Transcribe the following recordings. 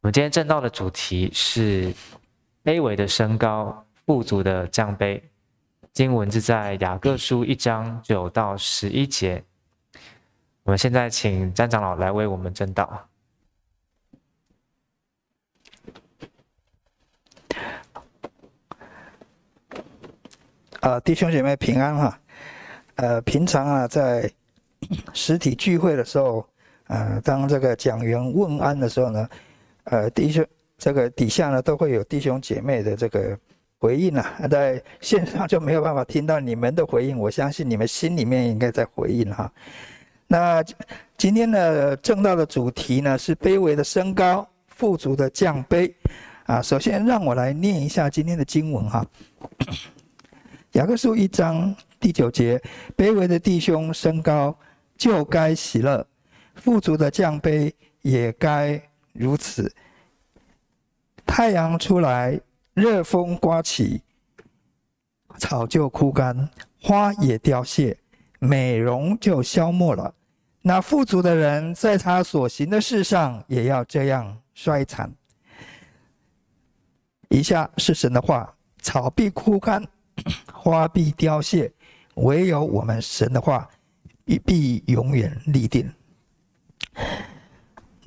我们今天证道的主题是卑微的升高，富足的降卑。经文是在雅各书一章九到十一节。我们现在请詹长老来为我们证道。啊，弟兄姐妹平安哈。呃，平常啊，在实体聚会的时候，呃，当这个讲员问安的时候呢，呃，弟兄这个底下呢都会有弟兄姐妹的这个。回应啊，在线上就没有办法听到你们的回应。我相信你们心里面应该在回应哈。那今天的正道的主题呢是卑微的升高，富足的降卑。啊，首先让我来念一下今天的经文哈。雅各书一章第九节：卑微的弟兄升高，就该喜乐；富足的降卑，也该如此。太阳出来。热风刮起，草就枯干，花也凋谢，美容就消没了。那富足的人在他所行的事上也要这样衰残。以下是神的话：草必枯干，花必凋谢，唯有我们神的话必永远立定。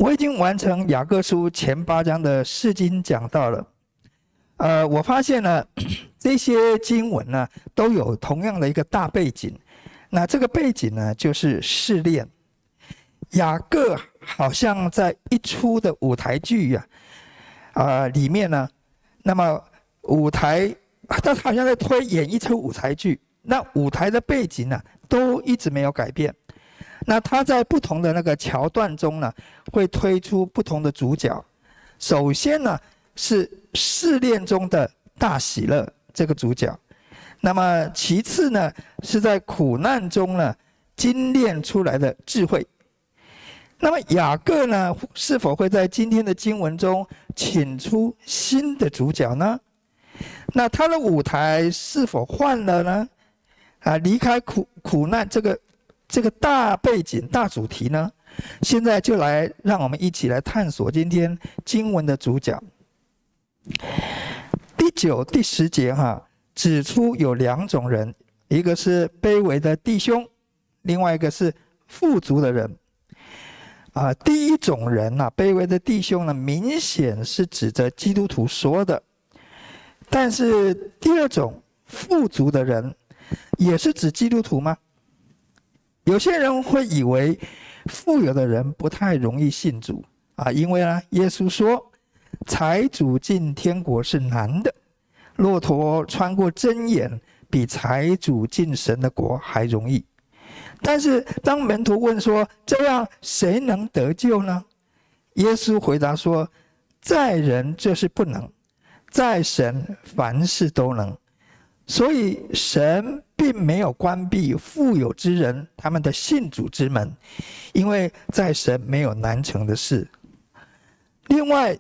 我已经完成雅各书前八章的释经讲到了。呃，我发现呢，这些经文呢都有同样的一个大背景，那这个背景呢就是试炼。雅各好像在一出的舞台剧呀，啊，里面呢，那么舞台 他好像在推演一出舞台剧，那舞台的背景呢都一直没有改变，那他在不同的那个桥段中呢，会推出不同的主角，首先呢。是试炼中的大喜乐这个主角，那么其次呢，是在苦难中呢精炼出来的智慧。那么雅各呢，是否会在今天的经文中请出新的主角呢？那他的舞台是否换了呢？啊，离开苦苦难这个这个大背景大主题呢？现在就来让我们一起来探索今天经文的主角。第九、第十节哈，指出有两种人，一个是卑微的弟兄，另外一个是富足的人。啊，第一种人呐，卑微的弟兄呢，明显是指着基督徒说的；但是第二种富足的人，也是指基督徒吗？有些人会以为富有的人不太容易信主啊，因为呢，耶稣说。财主进天国是难的，骆驼穿过针眼比财主进神的国还容易。但是当门徒问说：“这样谁能得救呢？”耶稣回答说：“在人这是不能，在神凡事都能。所以神并没有关闭富有之人他们的信主之门，因为在神没有难成的事。”另外，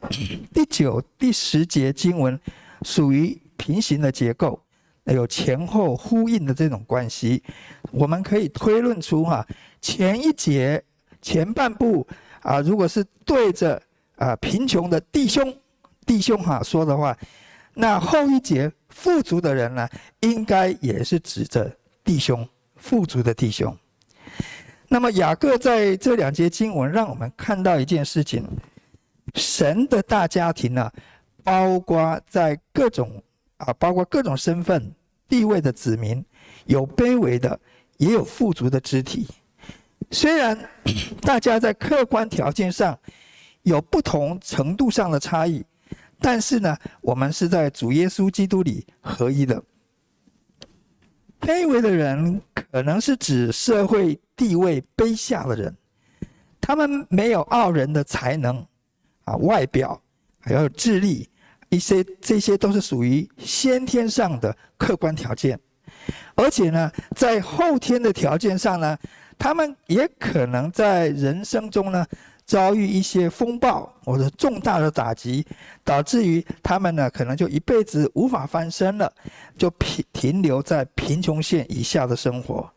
第九、第十节经文属于平行的结构，有前后呼应的这种关系。我们可以推论出哈，前一节前半部啊，如果是对着啊贫穷的弟兄弟兄哈说的话，那后一节富足的人呢，应该也是指着弟兄富足的弟兄。那么雅各在这两节经文，让我们看到一件事情。神的大家庭呢，包括在各种啊，包括各种身份地位的子民，有卑微的，也有富足的肢体。虽然 大家在客观条件上有不同程度上的差异，但是呢，我们是在主耶稣基督里合一的。卑微的人可能是指社会地位卑下的人，他们没有傲人的才能。啊，外表还有智力，一些这些都是属于先天上的客观条件，而且呢，在后天的条件上呢，他们也可能在人生中呢遭遇一些风暴或者重大的打击，导致于他们呢可能就一辈子无法翻身了，就停停留在贫穷线以下的生活。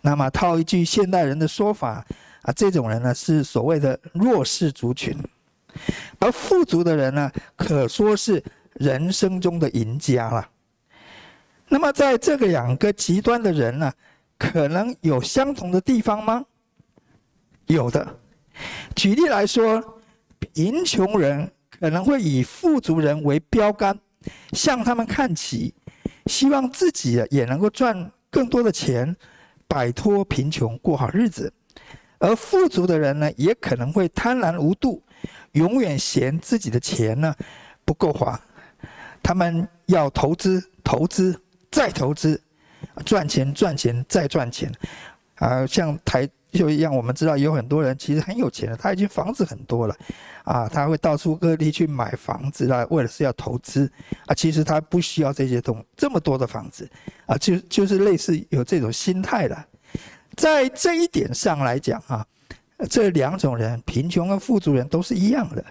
那么套一句现代人的说法啊，这种人呢是所谓的弱势族群。而富足的人呢，可说是人生中的赢家了。那么，在这个两个极端的人呢，可能有相同的地方吗？有的。举例来说，贫穷人可能会以富足人为标杆，向他们看齐，希望自己也能够赚更多的钱，摆脱贫穷，过好日子。而富足的人呢，也可能会贪婪无度，永远嫌自己的钱呢不够花，他们要投资，投资。再投资，赚钱赚钱再赚钱，啊，像台就一样，我们知道有很多人其实很有钱的，他已经房子很多了，啊，他会到处各地去买房子啦，为了是要投资，啊，其实他不需要这些东这么多的房子，啊，就就是类似有这种心态的，在这一点上来讲啊，这两种人，贫穷跟富足人都是一样的，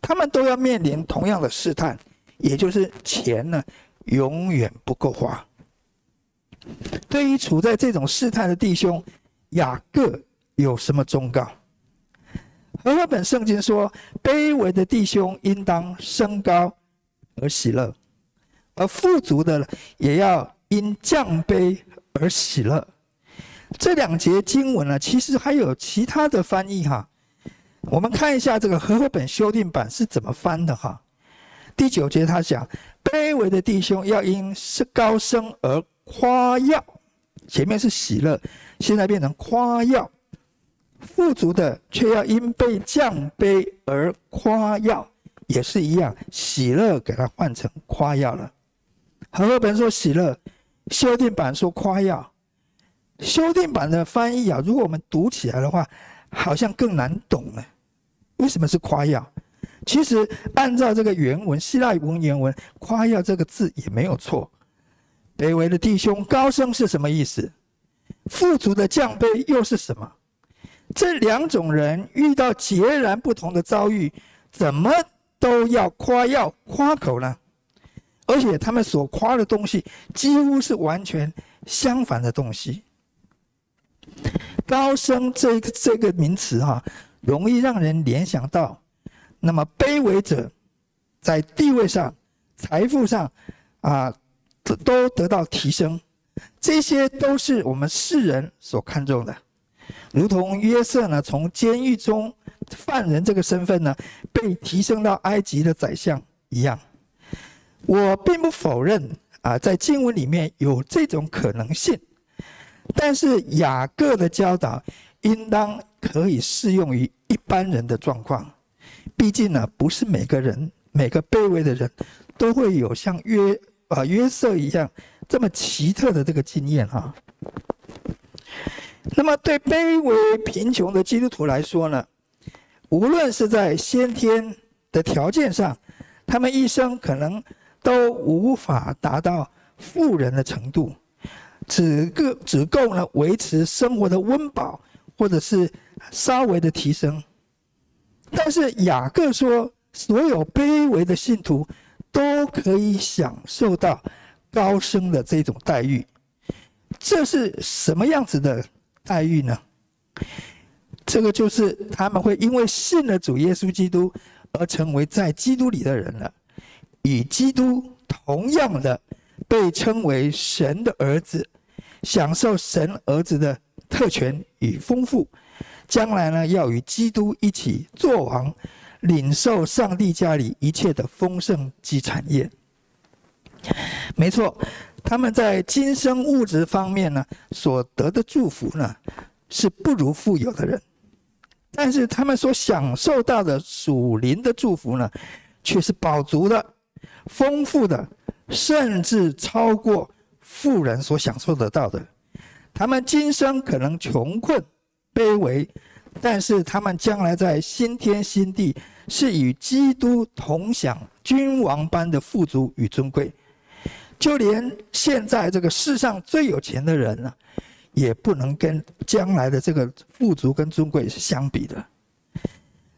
他们都要面临同样的试探，也就是钱呢。永远不够花。对于处在这种试探的弟兄，雅各有什么忠告？和合本圣经说：“卑微的弟兄应当升高而喜乐，而富足的也要因降卑而喜乐。”这两节经文呢，其实还有其他的翻译哈。我们看一下这个和合本修订版是怎么翻的哈。第九节他讲。卑微的弟兄要因是高升而夸耀，前面是喜乐，现在变成夸耀；富足的却要因被降卑而夸耀，也是一样，喜乐给他换成夸耀了。和合本说喜乐，修订版说夸耀。修订版的翻译啊，如果我们读起来的话，好像更难懂呢。为什么是夸耀？其实按照这个原文，希腊文原文“夸耀”这个字也没有错。卑微的弟兄高升是什么意思？富足的降卑又是什么？这两种人遇到截然不同的遭遇，怎么都要夸耀夸口呢？而且他们所夸的东西几乎是完全相反的东西。高升这个这个名词哈、容易让人联想到。那么卑微者，在地位上、财富上，啊，都得到提升，这些都是我们世人所看重的。如同约瑟呢，从监狱中犯人这个身份呢，被提升到埃及的宰相一样。我并不否认啊，在经文里面有这种可能性，但是雅各的教导应当可以适用于一般人的状况。毕竟呢，不是每个人、每个卑微的人都会有像约啊约瑟一样这么奇特的这个经验哈。那么，对卑微贫穷的基督徒来说呢，无论是在先天的条件上，他们一生可能都无法达到富人的程度，只够只够呢维持生活的温饱，或者是稍微的提升。但是雅各说，所有卑微的信徒都可以享受到高升的这种待遇。这是什么样子的待遇呢？这个就是他们会因为信了主耶稣基督而成为在基督里的人了，与基督同样的被称为神的儿子，享受神儿子的特权与丰富。将来呢，要与基督一起作王，领受上帝家里一切的丰盛及产业。没错，他们在今生物质方面呢，所得的祝福呢，是不如富有的人，但是他们所享受到的属灵的祝福呢，却是饱足的、丰富的，甚至超过富人所享受得到的。他们今生可能穷困。卑微，但是他们将来在新天新地是与基督同享君王般的富足与尊贵，就连现在这个世上最有钱的人呢，也不能跟将来的这个富足跟尊贵是相比的。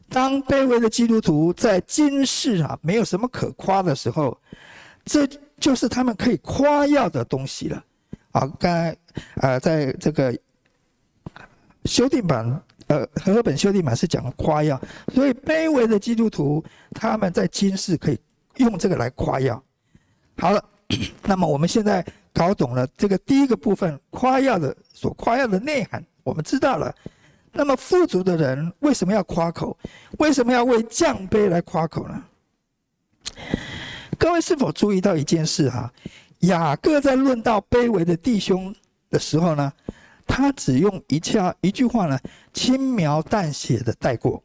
当卑微的基督徒在今世啊没有什么可夸的时候，这就是他们可以夸耀的东西了。啊，刚才啊，在这个。修订版，呃，和本修订版是讲夸耀，所以卑微的基督徒他们在今世可以用这个来夸耀。好了，那么我们现在搞懂了这个第一个部分夸耀的所夸耀的内涵，我们知道了。那么富足的人为什么要夸口？为什么要为降卑来夸口呢？各位是否注意到一件事哈？雅各在论到卑微的弟兄的时候呢，他只用一下一句话呢，轻描淡写的带过。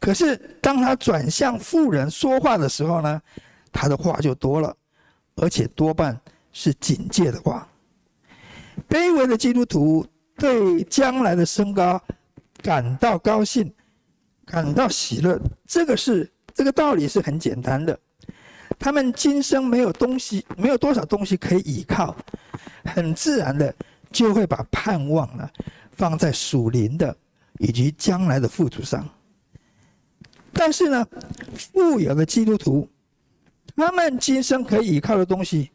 可是当他转向富人说话的时候呢，他的话就多了，而且多半是警戒的话。卑微的基督徒对将来的升高感到高兴，感到喜乐，这个是这个道理是很简单的。他们今生没有东西，没有多少东西可以依靠，很自然的就会把盼望呢放在属灵的以及将来的富足上。但是呢，富有的基督徒，他们今生可以依靠的东西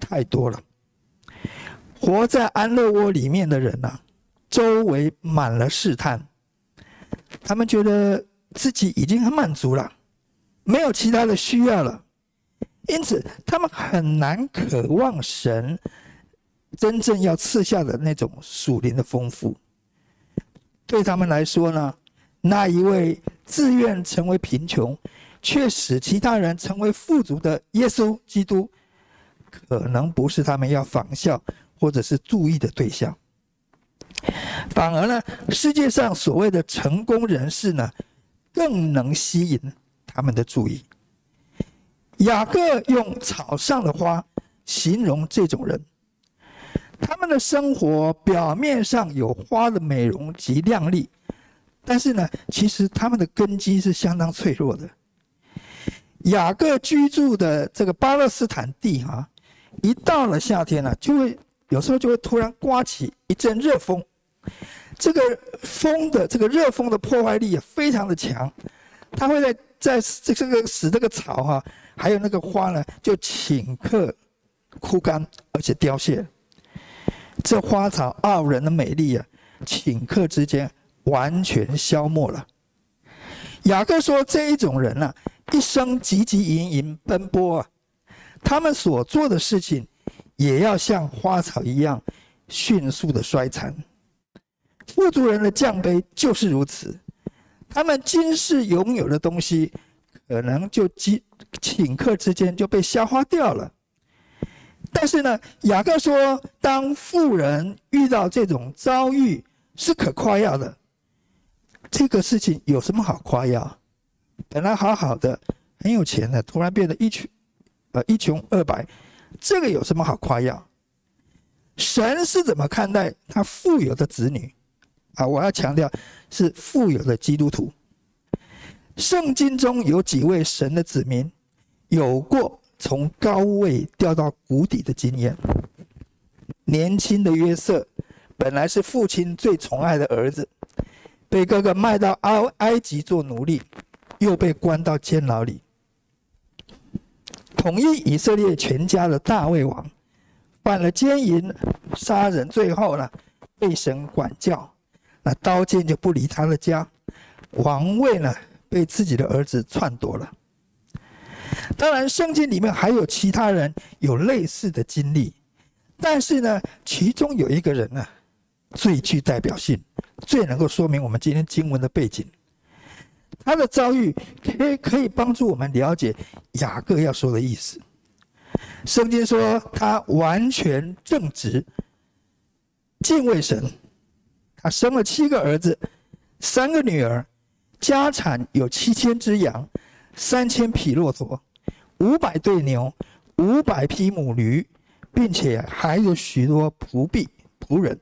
太多了。活在安乐窝里面的人呐、周围满了试探，他们觉得自己已经很满足了，没有其他的需要了。因此，他们很难渴望神真正要赐下的那种属灵的丰富。对他们来说呢，那一位自愿成为贫穷，却使其他人成为富足的耶稣基督，可能不是他们要仿效或者是注意的对象。反而呢，世界上所谓的成功人士呢，更能吸引他们的注意。雅各用草上的花形容这种人，他们的生活表面上有花的美容及亮丽，但是呢，其实他们的根基是相当脆弱的。雅各居住的这个巴勒斯坦地哈，一到了夏天呢，就会有时候就会突然刮起一阵热风，这个风的这个热风的破坏力也非常的强，它会在在这这个使这个草哈。还有那个花呢，就顷刻枯干，而且凋谢。这花草傲人的美丽啊，顷刻之间完全消没了。雅各说：“这一种人啊，一生汲汲营营奔波啊，他们所做的事情，也要像花草一样迅速的衰残。富足人的降杯就是如此，他们今世拥有的东西，可能就几。”顷刻之间就被消化掉了。但是呢，雅各说，当富人遇到这种遭遇是可夸耀的。这个事情有什么好夸耀？本来好好的，很有钱的，突然变得一穷，呃，一穷二白，这个有什么好夸耀？神是怎么看待他富有的子女？啊，我要强调，是富有的基督徒。圣经中有几位神的子民，有过从高位掉到谷底的经验。年轻的约瑟，本来是父亲最宠爱的儿子，被哥哥卖到埃埃及做奴隶，又被关到监牢里。统一以色列全家的大卫王，犯了奸淫、杀人，最后呢被神管教，那刀剑就不离他的家，王位呢，被自己的儿子篡夺了。当然，圣经里面还有其他人有类似的经历，但是呢，其中有一个人呢，最具代表性，最能够说明我们今天经文的背景。他的遭遇可以可以帮助我们了解雅各要说的意思。圣经说他完全正直，敬畏神，他生了七个儿子，三个女儿。家产有七千只羊，三千匹骆驼，五百对牛，五百匹母驴，并且还有许多仆婢仆人。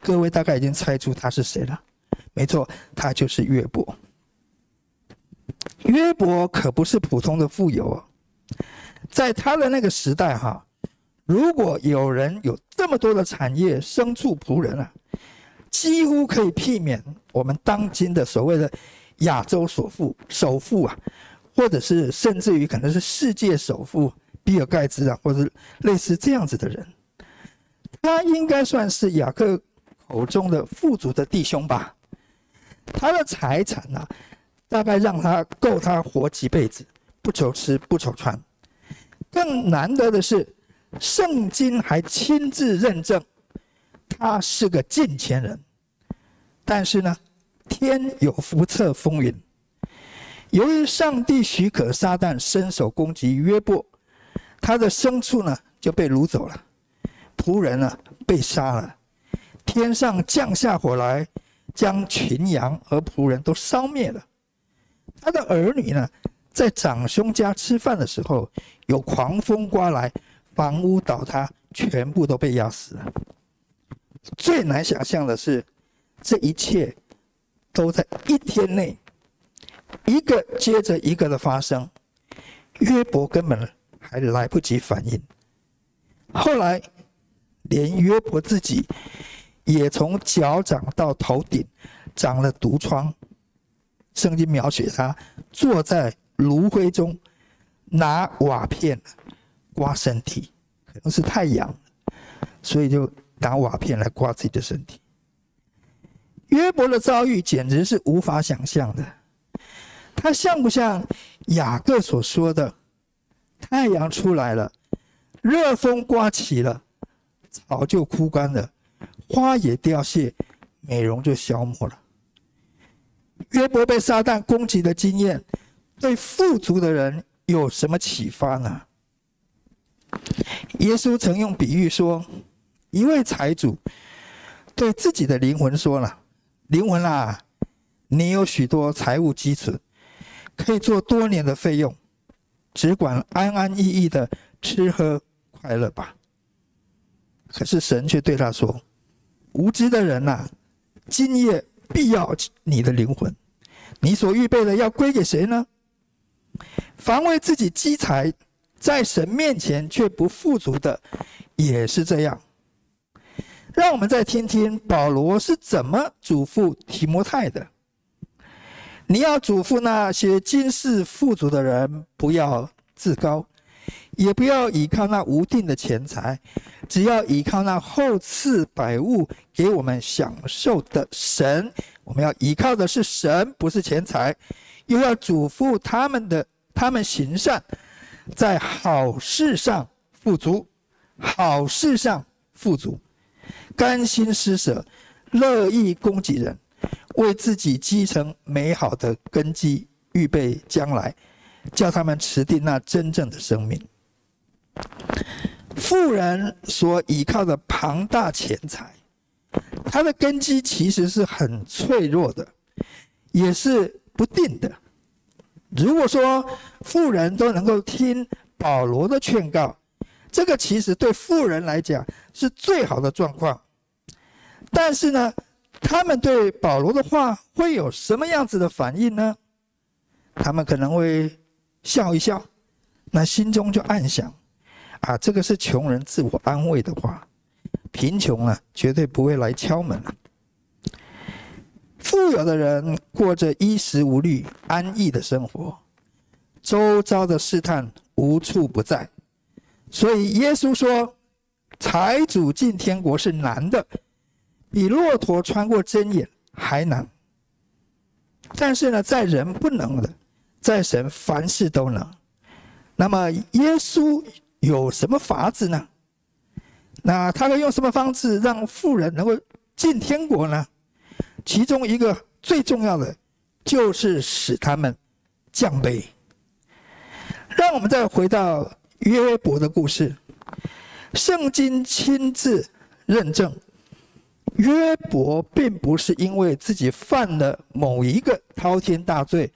各位大概已经猜出他是谁了？没错，他就是约伯。约伯可不是普通的富有哦，在他的那个时代哈，如果有人有这么多的产业、牲畜、仆人啊。几乎可以避免我们当今的所谓的亚洲首富、首富啊，或者是甚至于可能是世界首富比尔盖茨啊，或者类似这样子的人，他应该算是雅各口中的富足的弟兄吧。他的财产呢、啊，大概让他够他活几辈子，不愁吃不愁穿。更难得的是，圣经还亲自认证他是个敬虔人。但是呢，天有不测风云，由于上帝许可撒旦伸手攻击约伯，他的牲畜呢就被掳走了，仆人呢被杀了，天上降下火来。将群羊和仆人都烧灭了。他的儿女呢，在长兄家吃饭的时候，有狂风刮来，房屋倒塌，全部都被压死了。最难想象的是，这一切都在一天内，一个接着一个的发生。约伯根本还来不及反应。后来，连约伯自己。也从脚掌到头顶长了毒疮。圣经描写他坐在炉灰中，拿瓦片刮身体，可能是太阳，所以就拿瓦片来刮自己的身体。约伯的遭遇简直是无法想象的。他像不像雅各所说的：“太阳出来了，热风刮起了，草就枯干了。”花也凋谢，美容就消磨了。约伯被撒旦攻击的经验，对富足的人有什么启发呢？耶稣曾用比喻说，一位财主对自己的灵魂说了：“灵魂啊，你有许多财务积存，可以做多年的费用，只管安安逸逸的吃喝快乐吧。”可是神却对他说。无知的人呐、今夜必要你的灵魂，你所预备的要归给谁呢？凡为自己积财，在神面前却不富足的，也是这样。让我们再听听保罗是怎么嘱咐提摩太的。你要嘱咐那些今世富足的人，不要自高。也不要依靠那无定的钱财，只要依靠那厚赐百物给我们享受的神。我们要依靠的是神，不是钱财。又要嘱咐他们的，他们行善，在好事上富足，好事上富足，甘心施舍，乐意供给人，为自己积成美好的根基，预备将来，叫他们持定那真正的生命。富人所依靠的庞大钱财，他的根基其实是很脆弱的，也是不定的。如果说富人都能够听保罗的劝告，这个其实对富人来讲是最好的状况。但是呢，他们对保罗的话会有什么样子的反应呢？他们可能会笑一笑，那心中就暗想。啊，这个是穷人自我安慰的话，贫穷啊，绝对不会来敲门了。富有的人过着衣食无虑、安逸的生活，周遭的试探无处不在，所以耶稣说，财主进天国是难的，比骆驼穿过针眼还难。但是呢，在人不能的，在神凡事都能。那么耶稣。有什么法子呢？那他会用什么方式让富人能够进天国呢？其中一个最重要的，就是使他们降卑。让我们再回到约伯的故事，圣经亲自认证，约伯并不是因为自己犯了某一个滔天大罪，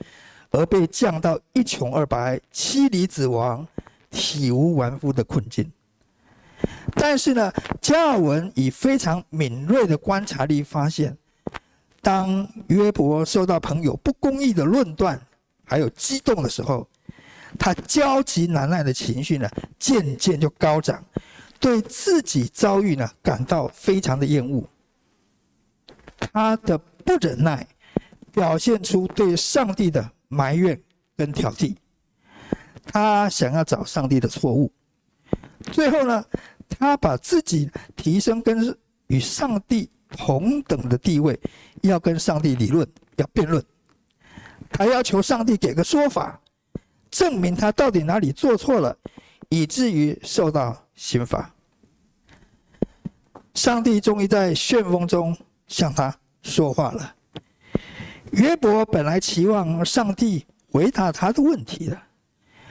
而被降到一穷二白、妻离子亡。体无完肤的困境，但是呢，加尔文以非常敏锐的观察力发现，当约伯受到朋友不公义的论断，还有激动的时候，他焦急难耐的情绪呢，渐渐就高涨，对自己遭遇呢，感到非常的厌恶。他的不忍耐，表现出对上帝的埋怨跟挑剔。他想要找上帝的错误，最后呢，他把自己提升跟与上帝同等的地位，要跟上帝理论，要辩论。他要求上帝给个说法，证明他到底哪里做错了，以至于受到刑罚。上帝终于在旋风中向他说话了。约伯本来期望上帝回答他的问题的，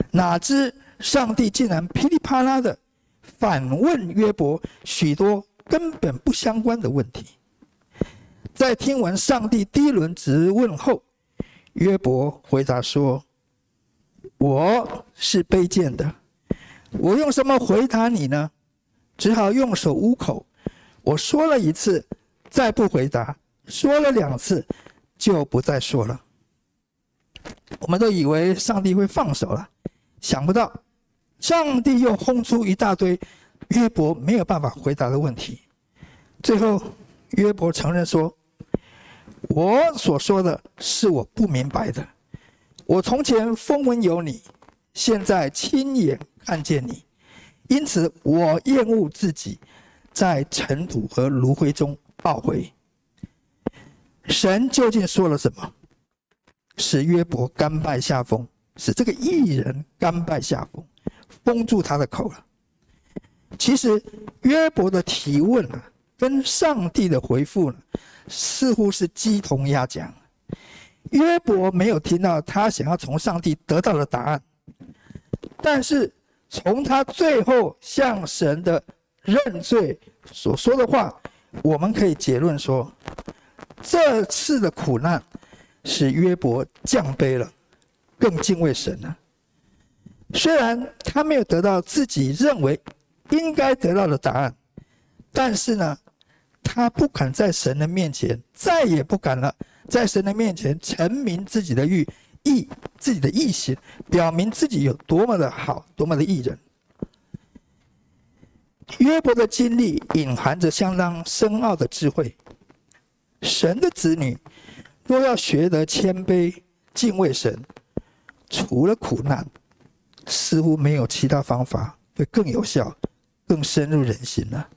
哪知上帝竟然噼里啪啦的反问约伯许多根本不相关的问题。在听完上帝第一轮质问后，约伯回答说：“我是卑贱的，我用什么回答你呢？只好用手捂口。我说了一次，再不回答；说了两次。”就不再说了。我们都以为上帝会放手了，想不到上帝又轰出一大堆约伯没有办法回答的问题。最后，约伯承认说：“我所说的是我不明白的。我从前风闻有你，现在亲眼看见你，因此我厌恶自己，在尘土和炉灰中懊悔。”神究竟说了什么，使约伯甘拜下风，使这个艺人甘拜下风，封住他的口了。其实约伯的提问啊，跟上帝的回复呢，似乎是鸡同鸭讲。约伯没有听到他想要从上帝得到的答案，但是从他最后向神的认罪所说的话，我们可以结论说。这次的苦难使约伯降卑了，更敬畏神了。虽然他没有得到自己认为应该得到的答案，但是呢，他不敢在神的面前，再也不敢了，在神的面前陈明自己的欲意，自己的意行，表明自己有多么的好，多么的义人。约伯的经历隐含着相当深奥的智慧。神的子女，若要学得谦卑、敬畏神，除了苦难，似乎没有其他方法会更有效、更深入人心了。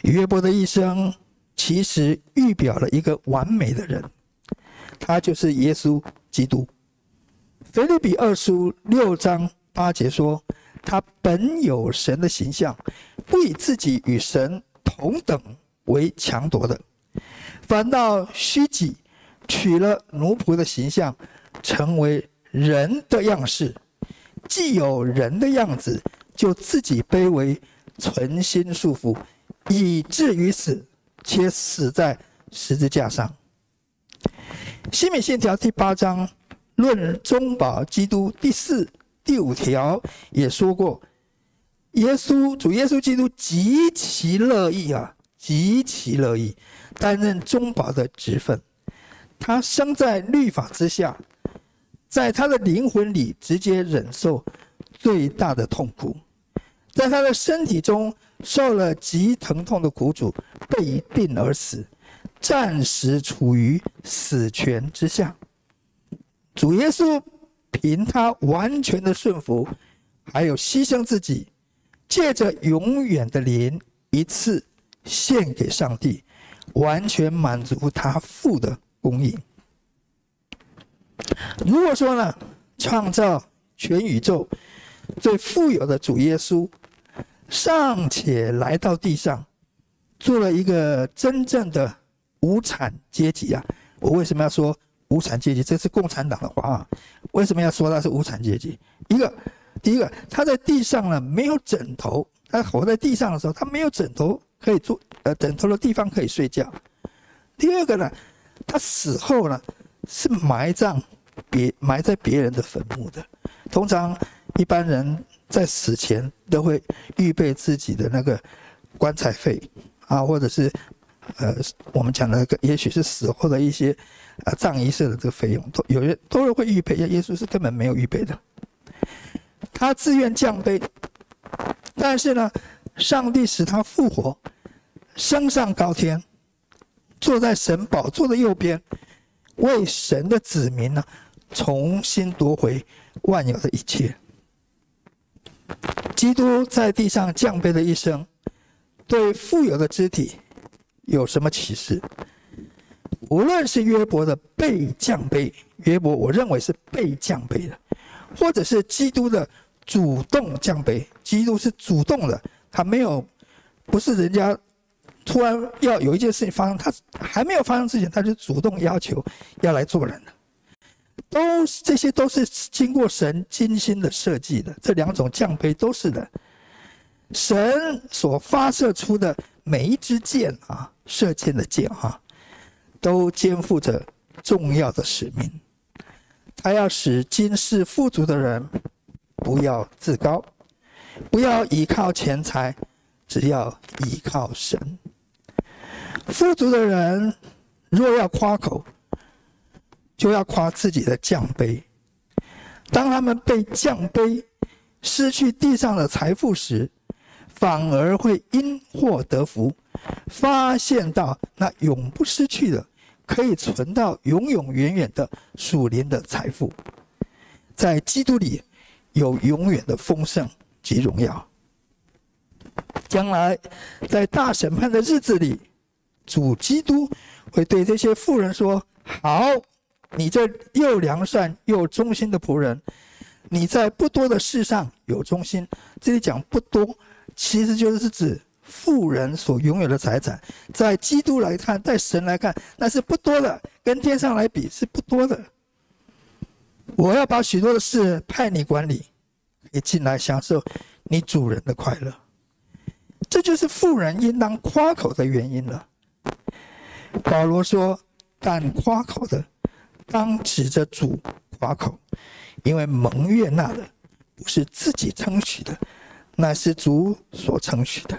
约伯的一生其实预表了一个完美的人，他就是耶稣基督。腓立比二书六章八节说：“他本有神的形象，不以自己与神同等。”为强夺的，反倒虚己，取了奴仆的形象，成为人的样式。既有人的样子，就自己卑微，存心顺服，以至于死，且死在十字架上。西敏信条第八章论中保基督第四、第五条也说过，耶稣主耶稣基督极其乐意啊。极其乐意担任中保的职分，他生在律法之下，在他的灵魂里直接忍受最大的痛苦，在他的身体中受了极疼痛的苦主，被病而死，暂时处于死权之下。主耶稣凭他完全的顺服，还有牺牲自己，借着永远的灵一次。献给上帝，完全满足他父的供应。如果说呢，创造全宇宙最富有的主耶稣，尚且来到地上，做了一个真正的无产阶级啊！我为什么要说无产阶级？这是共产党的话啊！为什么要说他是无产阶级？一个，第一个，他在地上呢没有枕头，他活在地上的时候，他没有枕头。可以坐，呃，枕头的地方可以睡觉。第二个呢，他死后呢是埋葬别埋在别人的坟墓的。通常一般人在死前都会预备自己的那个棺材费啊，或者是呃我们讲的那个，也许是死后的一些呃葬仪社的这个费用，都有人都是会预备。耶稣是根本没有预备的，他自愿降卑，但是呢。上帝使他复活，升上高天，坐在神宝座的右边，为神的子民呢，重新夺回万有的一切。基督在地上降卑的一生，对富有的肢体有什么启示？无论是约伯的被降卑，约伯我认为是被降卑的，或者是基督的主动降卑，基督是主动的，他没有，不是人家突然要有一件事情发生，他还没有发生之前，他就主动要求要来做人了。都是这些都是经过神精心的设计的，这两种降杯都是的。神所发射出的每一支箭啊，射箭的箭啊，都肩负着重要的使命。他要使今世富足的人不要自高，不要依靠钱财，只要依靠神。富足的人若要夸口，就要夸自己的降卑。当他们被降卑，失去地上的财富时，反而会因祸得福，发现到那永不失去的，可以存到永永远远的属灵的财富，在基督里有永远的丰盛及荣耀。将来在大审判的日子里，主基督会对这些富人说：“好，你这又良善又忠心的仆人，你在不多的事上有忠心。”这里讲不多。其实就是指富人所拥有的财产，在基督来看，在神来看，那是不多的，跟天上来比是不多的。我要把许多的事派你管理，你进来享受你主人的快乐。这就是富人应当夸口的原因了。保罗说：“但夸口的，当指着主夸口，因为蒙悦纳的不是自己称许的。”乃是主所称许的。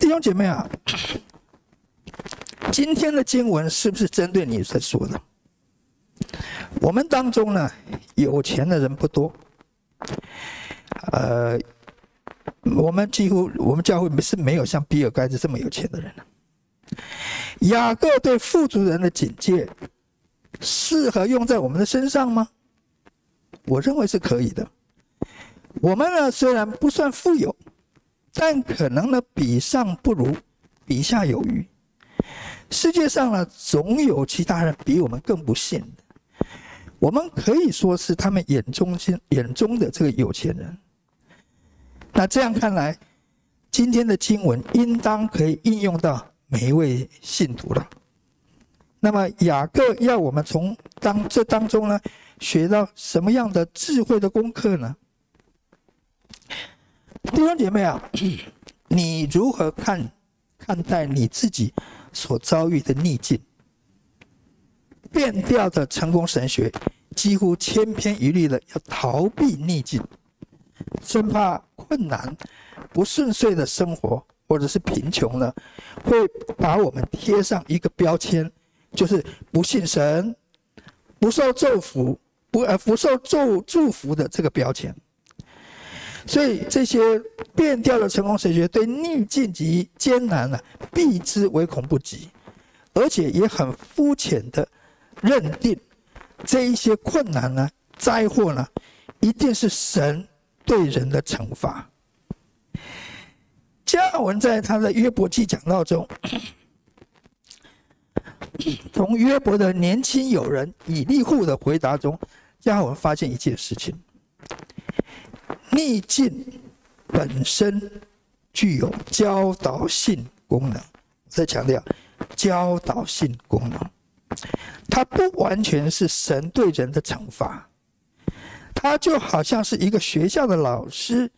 弟兄姐妹啊，今天的经文是不是针对你在说的？我们当中呢，有钱的人不多。呃，我们几乎我们教会是没有像比尔盖茨这么有钱的人。雅各对富足人的警戒，适合用在我们的身上吗？我认为是可以的。我们呢，虽然不算富有，但可能呢，比上不如，比下有余。世界上呢，总有其他人比我们更不幸的。我们可以说是他们眼中心眼中的这个有钱人。那这样看来，今天的经文应当可以应用到每一位信徒了。那么雅各要我们从当这当中呢，学到什么样的智慧的功课呢？弟兄姐妹啊，你如何看看待你自己所遭遇的逆境？变调的成功神学几乎千篇一律的要逃避逆境，生怕困难、不顺遂的生活或者是贫穷呢，会把我们贴上一个标签，就是不信神、不受祝福、不呃不受祝祝福的这个标签。所以这些变调的成功神学对逆境及艰难呢、避之唯恐不及，而且也很肤浅的认定这一些困难呢、灾祸呢，一定是神对人的惩罚。加尔文在他的约伯记讲道中，从约伯的年轻友人以利户的回答中，加尔文发现一件事情。逆境本身具有教导性功能，再强调教导性功能，它不完全是神对人的惩罚，它就好像是一个学校的老师，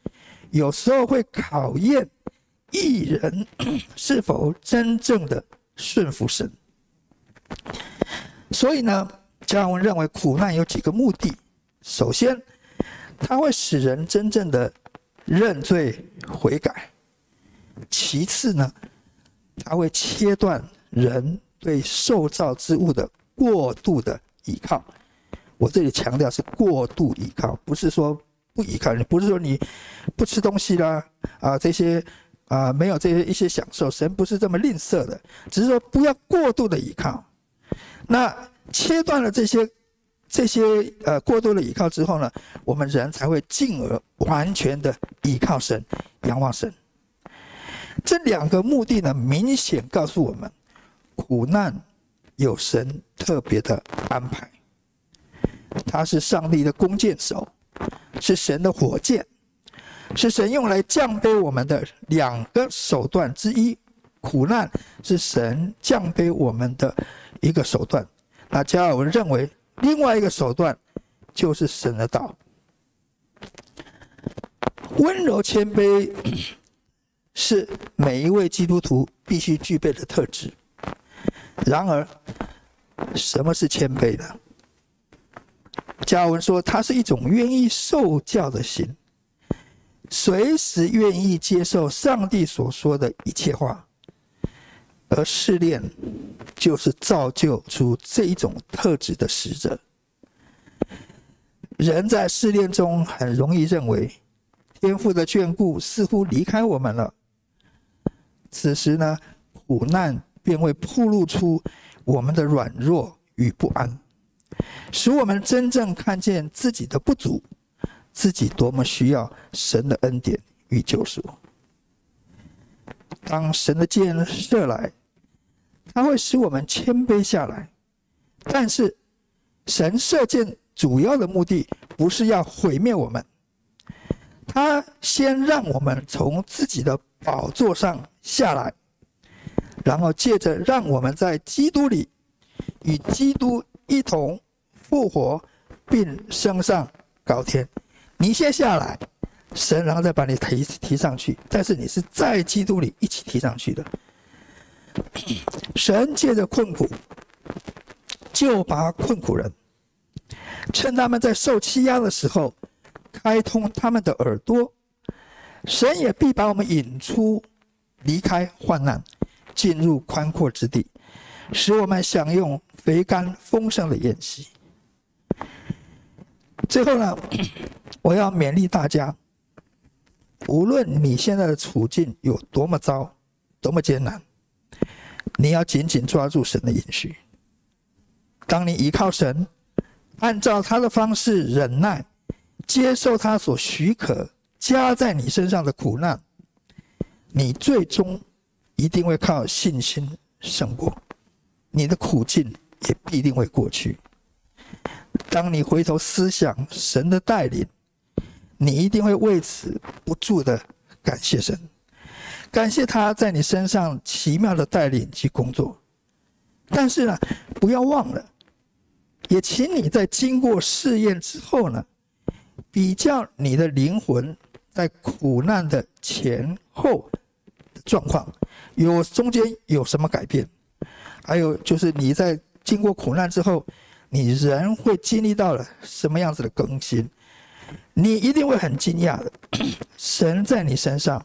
有时候会考验义人 是否真正的顺服神。所以呢，加尔文认为苦难有几个目的，首先。它会使人真正的认罪悔改。其次呢，它会切断人对受造之物的过度的依靠。我这里强调是过度依靠，不是说不依靠，不是说你不吃东西啦啊这些啊没有这些一些享受，神不是这么吝啬的，只是说不要过度的依靠。那切断了这些。这些呃过度的依靠之后呢，我们人才会进而完全的依靠神，仰望神。这两个目的呢，明显告诉我们，苦难有神特别的安排，他是上帝的弓箭手，是神的火箭，是神用来降卑我们的两个手段之一。苦难是神降卑我们的一个手段。那加尔文认为，另外一个手段就是神的道。温柔谦卑是每一位基督徒必须具备的特质。然而，什么是谦卑呢？加尔文说，它是一种愿意受教的心，随时愿意接受上帝所说的一切话。而试炼就是造就出这一种特质的使者。人在试炼中很容易认为，天赋的眷顾似乎离开我们了。此时呢，苦难便会暴露出我们的软弱与不安，使我们真正看见自己的不足，自己多么需要神的恩典与救赎。当神的箭射来，它会使我们谦卑下来，但是神射箭主要的目的不是要毁灭我们，他先让我们从自己的宝座上下来，然后借着让我们在基督里与基督一同复活并升上高天。你先下来，神然后再把你提提上去，但是你是在基督里一起提上去的。神借着困苦救拔困苦人，趁他们在受欺压的时候，开通他们的耳朵。神也必把我们引出，离开患难，进入宽阔之地，使我们享用肥甘丰盛的宴席。最后呢，我要勉励大家，无论你现在的处境有多么糟，多么艰难。你要紧紧抓住神的应许。当你依靠神，按照他的方式忍耐，接受他所许可加在你身上的苦难，你最终一定会靠信心胜过，你的苦境也必定会过去。当你回头思想神的带领，你一定会为此不住的感谢神。感谢他在你身上奇妙的带领及工作，但是呢，不要忘了，也请你在经过试验之后呢，比较你的灵魂在苦难的前后状况，有中间有什么改变，还有就是你在经过苦难之后，你人会经历到了什么样子的更新，你一定会很惊讶的，神在你身上。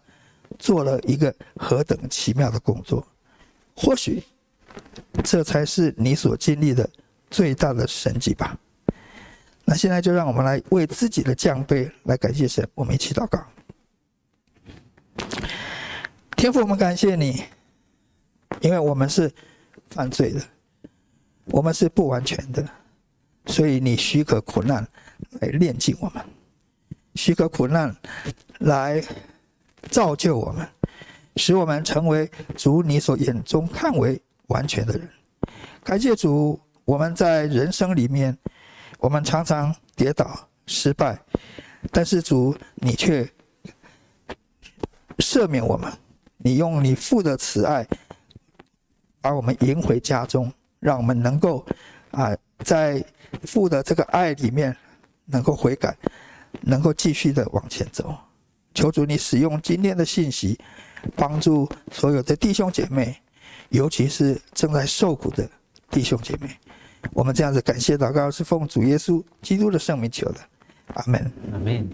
做了一个何等奇妙的工作，或许这才是你所经历的最大的神迹吧。那现在就让我们来为自己的降卑来感谢神，我们一起祷告。天父，我们感谢你，因为我们是犯罪的，我们是不完全的，所以你许可苦难来炼净我们，许可苦难来。造就我们，使我们成为主你所眼中看为完全的人。感谢主，我们在人生里面，我们常常跌倒失败，但是主你却赦免我们，你用你父的慈爱把我们迎回家中，让我们能够啊，在父的这个爱里面能够悔改，能够继续的往前走。求主你使用今天的信息，帮助所有的弟兄姐妹，尤其是正在受苦的弟兄姐妹。我们这样子感谢祷告，是奉主耶稣基督的圣名求的，阿门。阿门。